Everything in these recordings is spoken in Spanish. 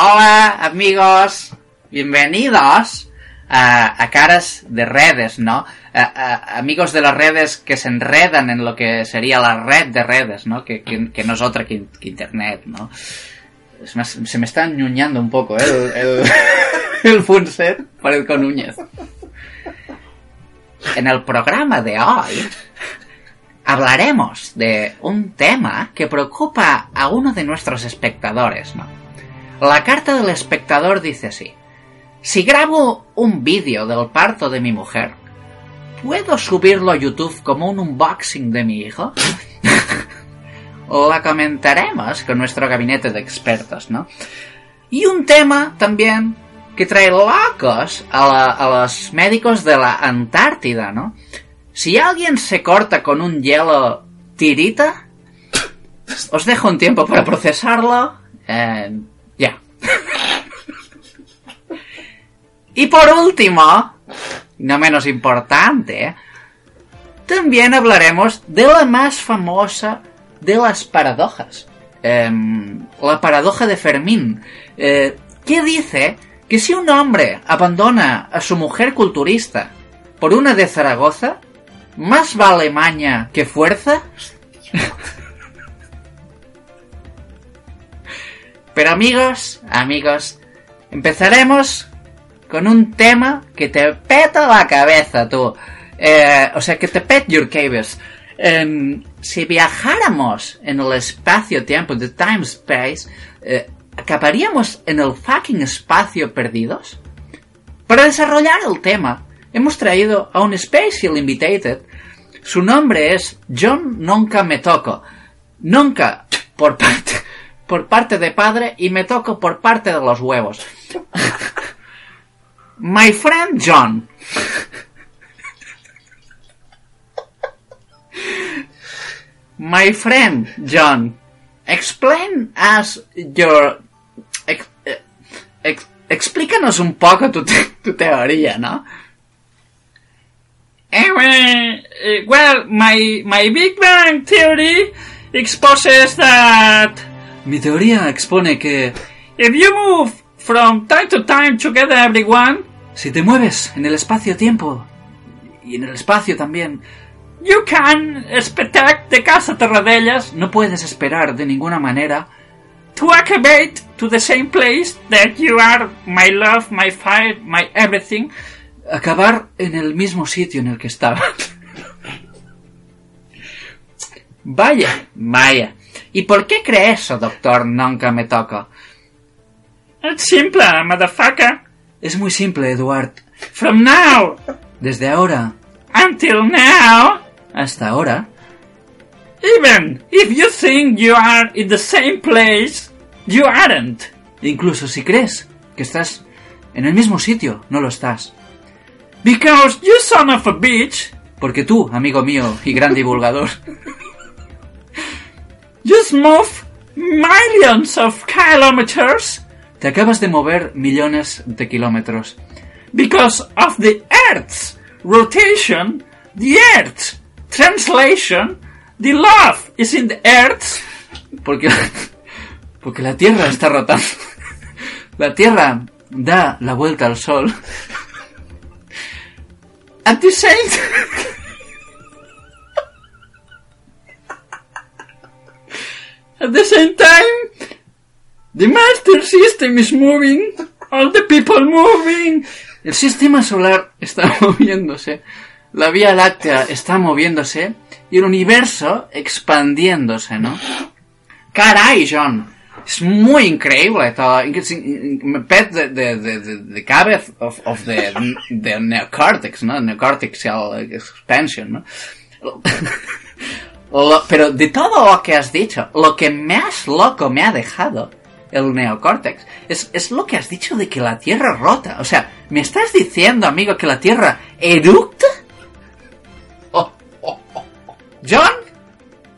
Hola amigos, bienvenidos a, a caras de redes, ¿no? A- a- amigos de las redes que se enredan en lo que sería la red de redes, ¿no? Que, que, no es otra que, in- que internet, ¿no? Es más, se me está ñuñando un poco, ¿eh? El, el, el Funset parezco Núñez. En el programa de hoy hablaremos de un tema que preocupa a uno de nuestros espectadores, ¿no? La carta del espectador dice así. Si grabo un vídeo del parto de mi mujer, ¿puedo subirlo a YouTube como un unboxing de mi hijo? La comentaremos con nuestro gabinete de expertos, ¿no? Y un tema también que trae locos a, a los médicos de la Antártida, ¿no? Si alguien se corta con un hielo tirita, os dejo un tiempo para procesarlo. eh, y por último, no menos importante, también hablaremos de la más famosa de las paradojas. Em, la paradoja de Fermín, eh, que dice que si un hombre abandona a su mujer culturista por una de Zaragoza, más vale maña que fuerza. Pero amigos, amigos, empezaremos con un tema que te peta la cabeza, tú. Eh, o sea, que te pet your cables. Em, si viajáramos en el espacio-tiempo, the time-space, eh, ¿acabaríamos en el fucking espacio perdidos? Para desarrollar el tema, hemos traído a un Special Invitated. Su nombre es John Nunca Me Toco. Nunca por parte, por parte de padre y me toco por parte de los huevos. My friend John. My friend John, explain us your... ex- eh, ex- explícanos un poco tu, te- tu teoría, ¿no? Eh, well, eh, well, my, my Big Bang theory exposes that Mi teoría expone que if you move from time to time together everyone, si te mueves en el espacio-tiempo y en el espacio también, you can expect the Casa Terradellas no puedes esperar de ninguna manera to activate to the same place that you are my love, my fire, my everything. acabar en el mismo sitio en el que estaba. vaya, vaya. ¿Y por qué cree eso, doctor? Nunca me toca. It's simple, motherfucker. Es muy simple, Eduard. From now Desde ahora. Until now, hasta ahora, even if you think you are in the same place, you aren't. incluso si crees que estás en el mismo sitio, no lo estás. Because you son of a bitch. Porque tú, amigo mío y gran divulgador, just move millions of kilometers te acabas de mover millones de kilómetros. because of the Earth's rotation, the Earth's translation, the love is in the Earth. Porque, porque la Tierra está rotando. La Tierra da la vuelta al Sol. At the same At the same time, the master system is moving, all the people moving. El sistema solar está moviéndose, la Vía Láctea está moviéndose y el universo expandiéndose, ¿no? Caray, John. Es muy increíble todo. Me pet de, de, de, cabeza of, of the, neocortex, ¿no? Neocortexial expansion, ¿no? Pero de todo lo que has dicho, lo que más loco me ha dejado el neocórtex es, es lo que has dicho de que la Tierra rota. O sea, ¿me estás diciendo, amigo, que la Tierra eructa? Oh, oh, oh, oh. John?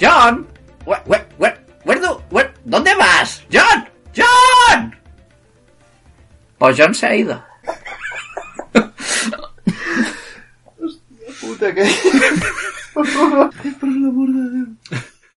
John? Where, where, where, where do- ¿Dónde vas? John? John? Pues John se ha ido. Puta que... Por favor, por de Dios.